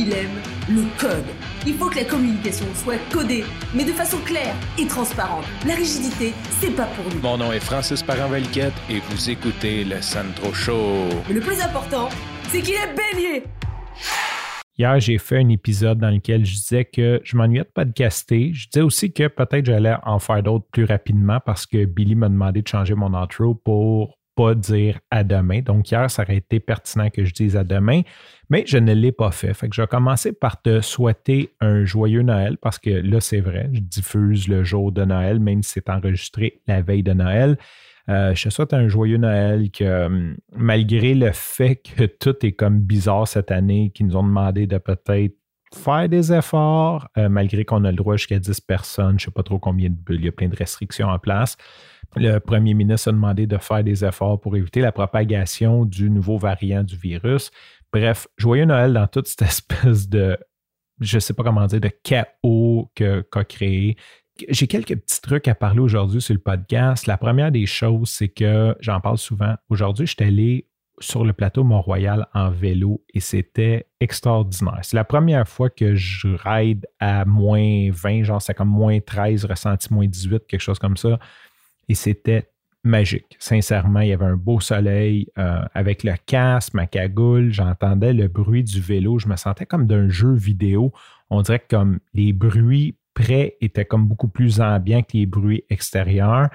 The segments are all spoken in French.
il aime le code. Il faut que la communication soit codée, mais de façon claire et transparente. La rigidité, c'est pas pour nous. Mon nom est Francis parent et vous écoutez le Sandro Show. Mais le plus important, c'est qu'il est bélier. Hier, j'ai fait un épisode dans lequel je disais que je m'ennuyais de podcaster. Je disais aussi que peut-être j'allais en faire d'autres plus rapidement parce que Billy m'a demandé de changer mon outro pour dire à demain. Donc hier, ça aurait été pertinent que je dise à demain, mais je ne l'ai pas fait. Fait que je vais commencer par te souhaiter un joyeux Noël parce que là, c'est vrai, je diffuse le jour de Noël, même si c'est enregistré la veille de Noël. Euh, je te souhaite un joyeux Noël que hum, malgré le fait que tout est comme bizarre cette année, qu'ils nous ont demandé de peut-être faire des efforts, euh, malgré qu'on a le droit jusqu'à 10 personnes, je ne sais pas trop combien de bulles, il y a plein de restrictions en place. Le premier ministre a demandé de faire des efforts pour éviter la propagation du nouveau variant du virus. Bref, joyeux Noël dans toute cette espèce de, je ne sais pas comment dire, de chaos qu'a créé. J'ai quelques petits trucs à parler aujourd'hui sur le podcast. La première des choses, c'est que j'en parle souvent. Aujourd'hui, je suis allé sur le plateau Mont-Royal en vélo et c'était extraordinaire. C'est la première fois que je ride à moins 20, genre c'est comme moins 13, ressenti moins 18, quelque chose comme ça. Et c'était magique. Sincèrement, il y avait un beau soleil euh, avec le casque, ma cagoule, j'entendais le bruit du vélo, je me sentais comme d'un jeu vidéo. On dirait que comme les bruits près étaient comme beaucoup plus ambiants que les bruits extérieurs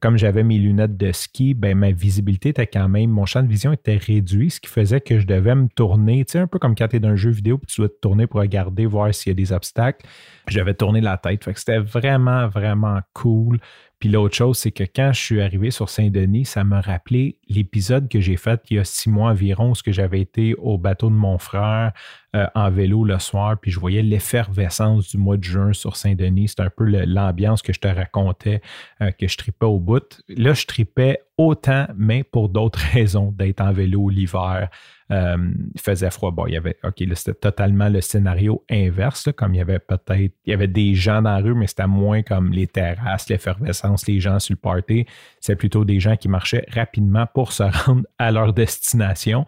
comme j'avais mes lunettes de ski, ben, ma visibilité était quand même, mon champ de vision était réduit, ce qui faisait que je devais me tourner, tu sais, un peu comme quand tu es dans un jeu vidéo, puis tu dois te tourner pour regarder, voir s'il y a des obstacles. J'avais tourné la tête. C'était vraiment, vraiment cool. Puis l'autre chose, c'est que quand je suis arrivé sur Saint-Denis, ça m'a rappelé l'épisode que j'ai fait il y a six mois environ, où j'avais été au bateau de mon frère euh, en vélo le soir, puis je voyais l'effervescence du mois de juin sur Saint-Denis. C'est un peu l'ambiance que je te racontais, euh, que je tripais au bout. Là, je tripais autant, mais pour d'autres raisons, d'être en vélo l'hiver. Euh, il faisait froid. Bon, il y avait, OK, c'était totalement le scénario inverse, comme il y avait peut-être, il y avait des gens dans la rue, mais c'était moins comme les terrasses, l'effervescence, les gens sur le party. C'est plutôt des gens qui marchaient rapidement pour se rendre à leur destination.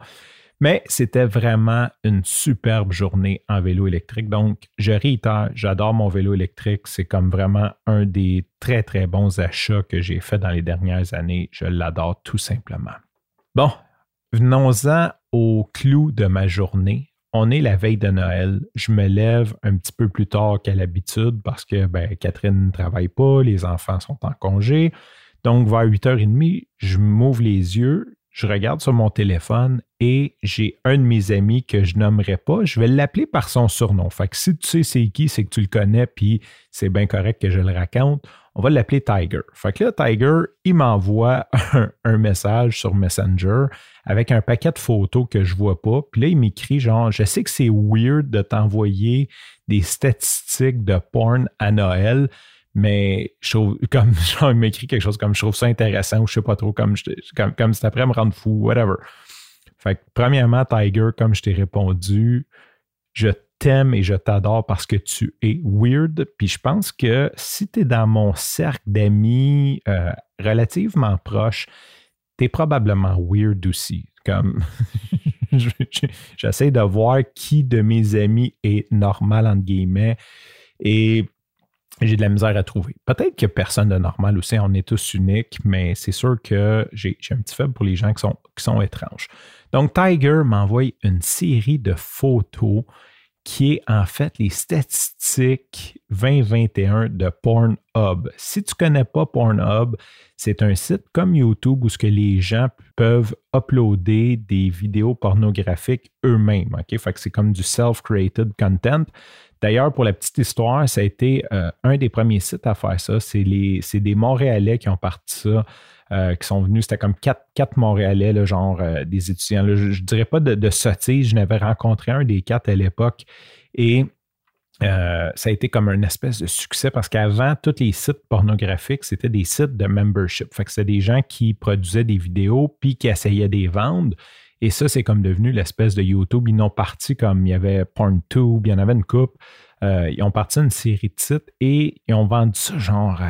Mais c'était vraiment une superbe journée en vélo électrique. Donc, je réitère, j'adore mon vélo électrique. C'est comme vraiment un des très, très bons achats que j'ai fait dans les dernières années. Je l'adore tout simplement. Bon, venons-en au clou de ma journée. On est la veille de Noël. Je me lève un petit peu plus tard qu'à l'habitude parce que ben, Catherine ne travaille pas, les enfants sont en congé. Donc, vers 8h30, je m'ouvre les yeux, je regarde sur mon téléphone et j'ai un de mes amis que je nommerai pas. Je vais l'appeler par son surnom. Fait que si tu sais c'est qui, c'est que tu le connais, puis c'est bien correct que je le raconte. On va l'appeler Tiger. Fait que là, Tiger, il m'envoie un, message sur Messenger avec un paquet de photos que je vois pas. Puis là, il m'écrit genre, je sais que c'est weird de t'envoyer des statistiques de porn à Noël, mais je trouve, comme genre, il m'écrit quelque chose comme je trouve ça intéressant ou je sais pas trop, comme, comme, comme c'est après me rendre fou, whatever. Fait que, premièrement, Tiger, comme je t'ai répondu, je t'aime et je t'adore parce que tu es weird. Puis je pense que si tu es dans mon cercle d'amis euh, relativement proche, tu es probablement weird aussi. Comme j'essaie de voir qui de mes amis est normal entre guillemets. Et j'ai de la misère à trouver. Peut-être que personne de normal aussi, on est tous uniques, mais c'est sûr que j'ai un petit faible pour les gens qui sont, qui sont étranges. Donc, Tiger m'envoie une série de photos qui est en fait les statistiques 2021 de Pornhub. Si tu ne connais pas Pornhub, c'est un site comme YouTube où ce que les gens peuvent uploader des vidéos pornographiques eux-mêmes. Fait que c'est comme du self-created content. D'ailleurs, pour la petite histoire, ça a été euh, un des premiers sites à faire ça. C'est des Montréalais qui ont parti ça. Euh, qui sont venus, c'était comme quatre, quatre Montréalais, là, genre euh, des étudiants. je ne dirais pas de, de sottise, je n'avais rencontré un des quatre à l'époque et ça a été comme une espèce de succès parce qu'avant, tous les sites pornographiques, c'était des sites de membership. Fait que c'était des gens qui produisaient des vidéos puis qui essayaient de les vendre. Et ça, c'est comme devenu l'espèce de YouTube. Ils n'ont parti comme il y avait PornTube, il y en avait une coupe. Euh, ils ont parti une série de sites et ils ont vendu ça genre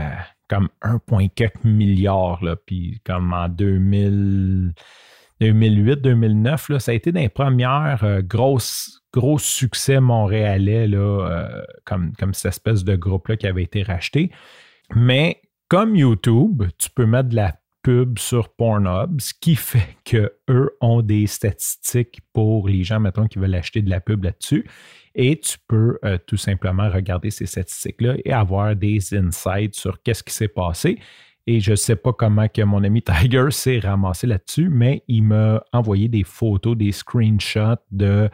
comme 1,4 milliard. Là, puis comme en 2000. 2008-2009, ça a été des premières euh, grosses, gros succès montréalais, là, euh, comme, comme cette espèce de groupe-là qui avait été racheté. Mais comme YouTube, tu peux mettre de la pub sur Pornhub, ce qui fait qu'eux ont des statistiques pour les gens, mettons, qui veulent acheter de la pub là-dessus. Et tu peux euh, tout simplement regarder ces statistiques-là et avoir des insights sur qu'est-ce qui s'est passé. Et je ne sais pas comment que mon ami Tiger s'est ramassé là-dessus, mais il m'a envoyé des photos, des screenshots de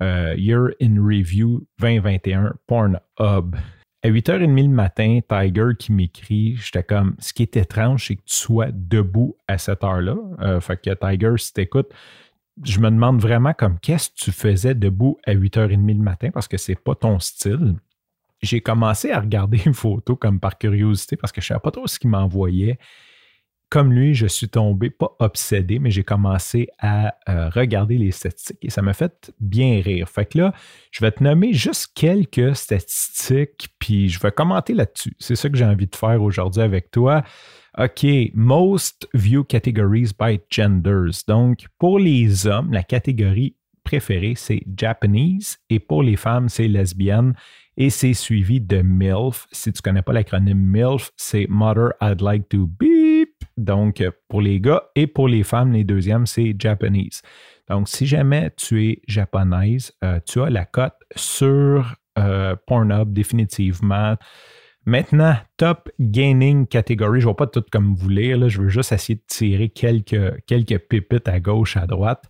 euh, Year in Review 2021 Pornhub. À 8h30 le matin, Tiger qui m'écrit, j'étais comme, ce qui est étrange, c'est que tu sois debout à cette heure-là. Euh, fait que Tiger, si t'écoutes, je me demande vraiment comme qu'est-ce que tu faisais debout à 8h30 le matin parce que c'est pas ton style? J'ai commencé à regarder une photo comme par curiosité parce que je ne savais pas trop ce qu'il m'envoyait. Comme lui, je suis tombé, pas obsédé, mais j'ai commencé à euh, regarder les statistiques et ça m'a fait bien rire. Fait que là, je vais te nommer juste quelques statistiques, puis je vais commenter là-dessus. C'est ça que j'ai envie de faire aujourd'hui avec toi. OK, most view categories by genders. Donc, pour les hommes, la catégorie préférée, c'est Japanese et pour les femmes, c'est lesbienne et c'est suivi de MILF. Si tu ne connais pas l'acronyme MILF, c'est Mother I'd Like to Beep. Donc, pour les gars et pour les femmes, les deuxièmes, c'est Japanese. Donc, si jamais tu es japonaise, euh, tu as la cote sur euh, Pornhub définitivement. Maintenant, top gaining category. Je ne vais pas tout comme vous lire, je veux juste essayer de tirer quelques, pépites à gauche, à droite.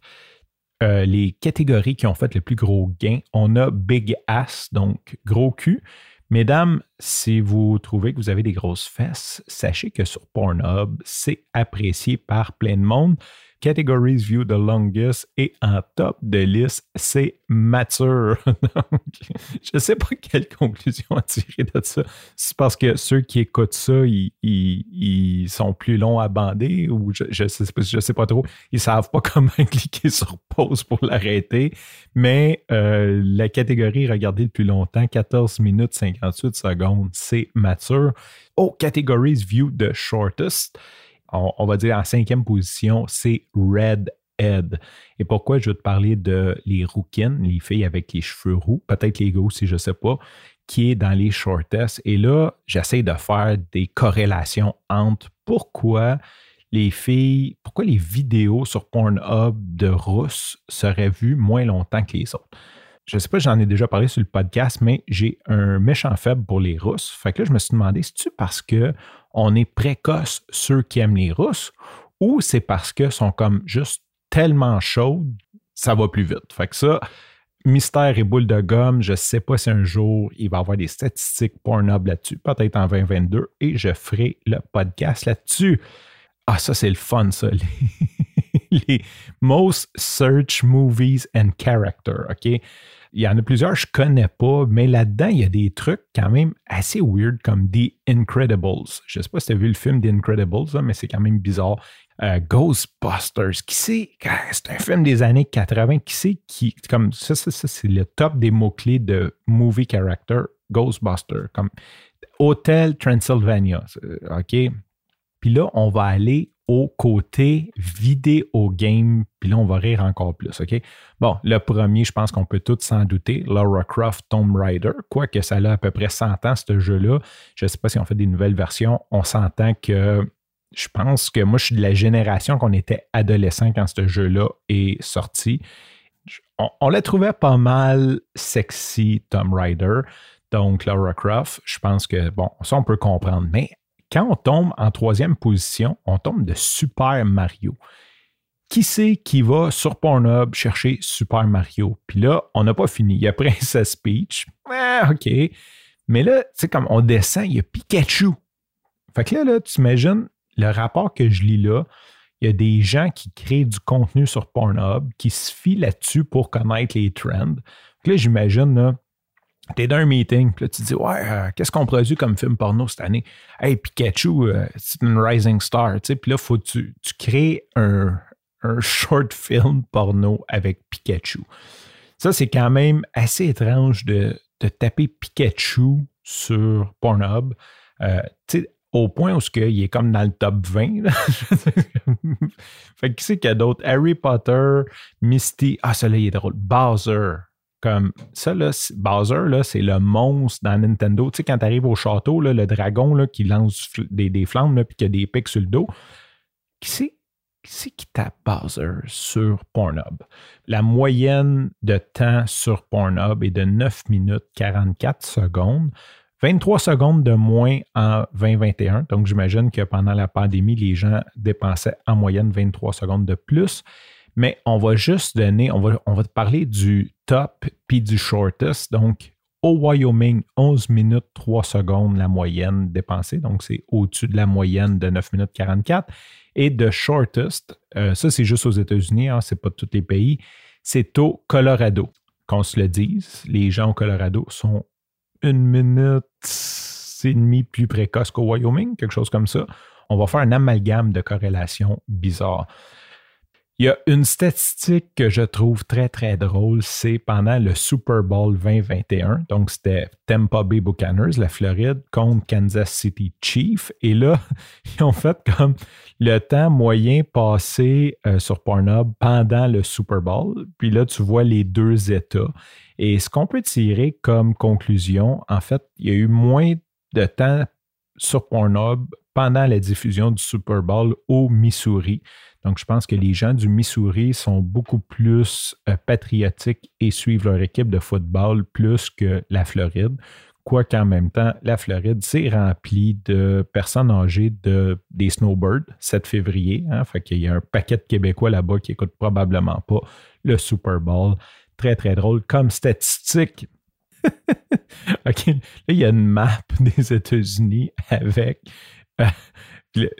Euh, les catégories qui ont fait le plus gros gain, on a Big Ass, donc gros cul. Mesdames, si vous trouvez que vous avez des grosses fesses, sachez que sur Pornhub, c'est apprécié par plein de monde. Categories View the Longest et en top de liste, c'est mature. je ne sais pas quelle conclusion à tirer de ça. C'est parce que ceux qui écoutent ça, ils, sont plus longs à bander ou je ne sais pas trop. Ils ne savent pas comment cliquer sur pause pour l'arrêter. Mais euh, la catégorie regardée le plus longtemps, 14 minutes 58 secondes, c'est mature. Oh, Categories View the Shortest on, va dire en cinquième position, c'est Red Head. Et pourquoi je veux te parler de les rouquines, les filles avec les cheveux roux, peut-être les gars aussi, je ne sais pas, qui est dans les shortest. Et là, j'essaie de faire des corrélations entre pourquoi les filles, pourquoi les vidéos sur Pornhub de Russes seraient vues moins longtemps que les autres. Je ne sais pas, j'en ai déjà parlé sur le podcast, mais j'ai un méchant faible pour les Russes. Fait que là, je me suis demandé, c'est-tu parce que on est précoce ceux qui aiment les Russes ou c'est parce que sont comme juste tellement chaudes, ça va plus vite? Fait que ça, mystère et boule de gomme, je sais pas si un jour il va y avoir des statistiques Pornhub là-dessus, peut-être en 2022, et je ferai le podcast là-dessus. Ah, ça, c'est le fun, ça. Les, most search movies and character, OK? Il y en a plusieurs que je connais pas, mais là-dedans, il y a des trucs quand même assez weird comme The Incredibles. Je ne sais pas si tu as vu le film The Incredibles, mais c'est quand même bizarre. Euh, Ghostbusters, qui c'est? C'est un film des années 80. Qui c'est qui. Comme ça, ça, ça c'est le top des mots-clés de movie character. Ghostbusters. Comme Hotel Transylvania. OK? Puis là, on va aller au côté vidéo game, puis là, on va rire encore plus, OK? Bon, le premier, je pense qu'on peut tous s'en douter, Laura Croft Tomb Raider, quoique ça a à peu près 100 ans, ce jeu-là. Je ne sais pas si on fait des nouvelles versions. On s'entend que je pense que moi, je suis de la génération qu'on était adolescent quand ce jeu-là est sorti. On, on la trouvait pas mal sexy, Tomb Raider. Donc, Laura Croft, je pense que, bon, ça, on peut comprendre. Mais quand on tombe en troisième position, on tombe de Super Mario. Qui c'est qui va sur Pornhub chercher Super Mario? Puis là, on n'a pas fini. Il y a Princess Peach. Ah, OK. Mais là, tu sais, comme on descend, il y a Pikachu. Fait que là, là tu imagines le rapport que je lis là. Il y a des gens qui créent du contenu sur Pornhub, qui se fient là-dessus pour connaître les trends. Là, j'imagine, T'es dans un meeting, puis là, tu te dis, ouais, euh, qu'est-ce qu'on produit comme film porno cette année? Hey, Pikachu, euh, c'est une rising star, tu sais. Puis là, faut tu, crées un, short film porno avec Pikachu. Ça, c'est quand même assez étrange de, taper Pikachu sur Pornhub. Euh, au point où il est comme dans le top 20. fait que qui c'est qu'il y a d'autres? Harry Potter, Misty. Ah, celui-là, il est drôle. Bowser. Comme ça, là, Bowser, là, c'est le monstre dans Nintendo. Tu sais, quand tu arrives au château, là, le dragon là, qui lance des, flammes et qui a des pics sur le dos. Qui c'est qui qui tape Bowser sur Pornhub? La moyenne de temps sur Pornhub est de 9 minutes 44 secondes. 23 secondes de moins en 2021. Donc, j'imagine que pendant la pandémie, les gens dépensaient en moyenne 23 secondes de plus. Mais on va juste donner, on va, on va parler du top puis du shortest. Donc, au Wyoming, 11 minutes 3 secondes la moyenne dépensée. Donc, c'est au-dessus de la moyenne de 9 minutes 44. Et de shortest, euh, ça, c'est juste aux États-Unis, hein, c'est pas tous les pays, c'est au Colorado. Qu'on se le dise, les gens au Colorado sont une minute et demie plus précoce qu'au Wyoming, quelque chose comme ça. On va faire un amalgame de corrélation bizarre. Il y a une statistique que je trouve très, très drôle, c'est pendant le Super Bowl 2021. Donc, c'était Tampa Bay Buccaneers, la Floride, contre Kansas City Chiefs. Et là, ils ont fait comme le temps moyen passé euh, sur Pornhub pendant le Super Bowl. Puis là, tu vois les deux États. Et ce qu'on peut tirer comme conclusion, en fait, il y a eu moins de temps sur Pornhub pendant la diffusion du Super Bowl au Missouri. Donc, je pense que les gens du Missouri sont beaucoup plus euh, patriotiques et suivent leur équipe de football plus que la Floride. Quoiqu'en même temps, la Floride, c'est rempli de personnes âgées de, des snowbirds 7 février. Hein, qu'il y a un paquet de Québécois là-bas qui n'écoutent probablement pas le Super Bowl. Très, très drôle comme statistique. OK, là, il y a une map des États-Unis avec euh,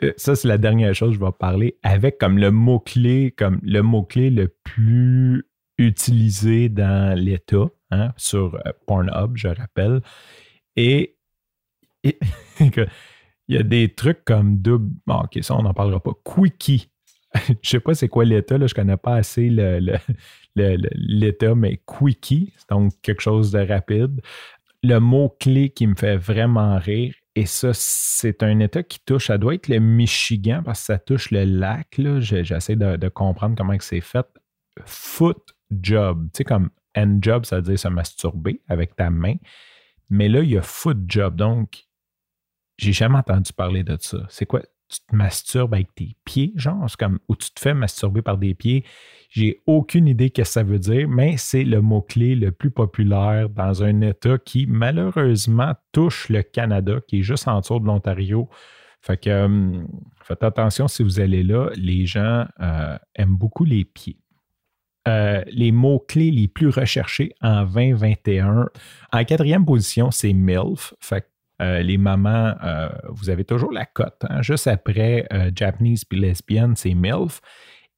euh, ça, c'est la dernière chose que je vais parler avec comme le mot-clé, comme le mot-clé le plus utilisé dans l'État, hein, sur euh, Pornhub, je rappelle. Et, il y a des trucs comme double. Bon, ok, ça, on n'en parlera pas. Quickie. je sais pas c'est quoi l'État, là, je ne connais pas assez l'État, mais Quickie, donc quelque chose de rapide. Le mot-clé qui me fait vraiment rire, et ça, c'est un État qui touche, ça doit être le Michigan parce que ça touche le lac. J'essaie de, comprendre comment c'est fait. Foot job. Tu sais, comme end job, ça veut dire se masturber avec ta main. Mais là, il y a foot job. Donc, j'ai jamais entendu parler de ça. C'est quoi? Tu te masturbes avec tes pieds, genre? C'est comme, ou tu te fais masturber par des pieds. J'ai aucune idée ce que ça veut dire, mais c'est le mot-clé le plus populaire dans un État qui, malheureusement, touche le Canada, qui est juste en dessous de l'Ontario. Fait que euh, faites attention si vous allez là. Les gens euh, aiment beaucoup les pieds. Euh, les mots-clés les plus recherchés en 2021. En quatrième position, c'est MILF. Fait les mamans, vous avez toujours la cote. Hein. Juste après Japanese puis lesbienne, c'est MILF.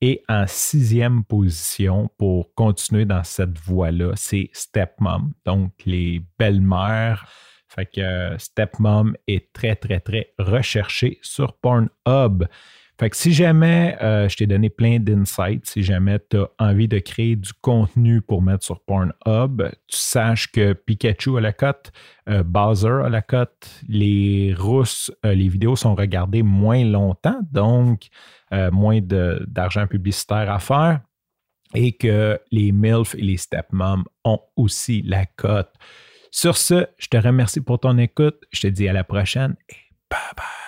Et en sixième position, pour continuer dans cette voie-là, c'est Stepmom, donc les belles-mères. Fait que euh, Stepmom est très, très, très recherché sur Pornhub. Fait que si jamais euh, je t'ai donné plein d'insights, si jamais tu as envie de créer du contenu pour mettre sur Pornhub, tu saches que Pikachu a la cote, euh, Bowser a la cote, les rousses, les vidéos sont regardées moins longtemps, donc euh, moins d'argent publicitaire à faire et que les MILF et les stepmoms ont aussi la cote. Sur ce, je te remercie pour ton écoute. Je te dis à la prochaine et bye bye.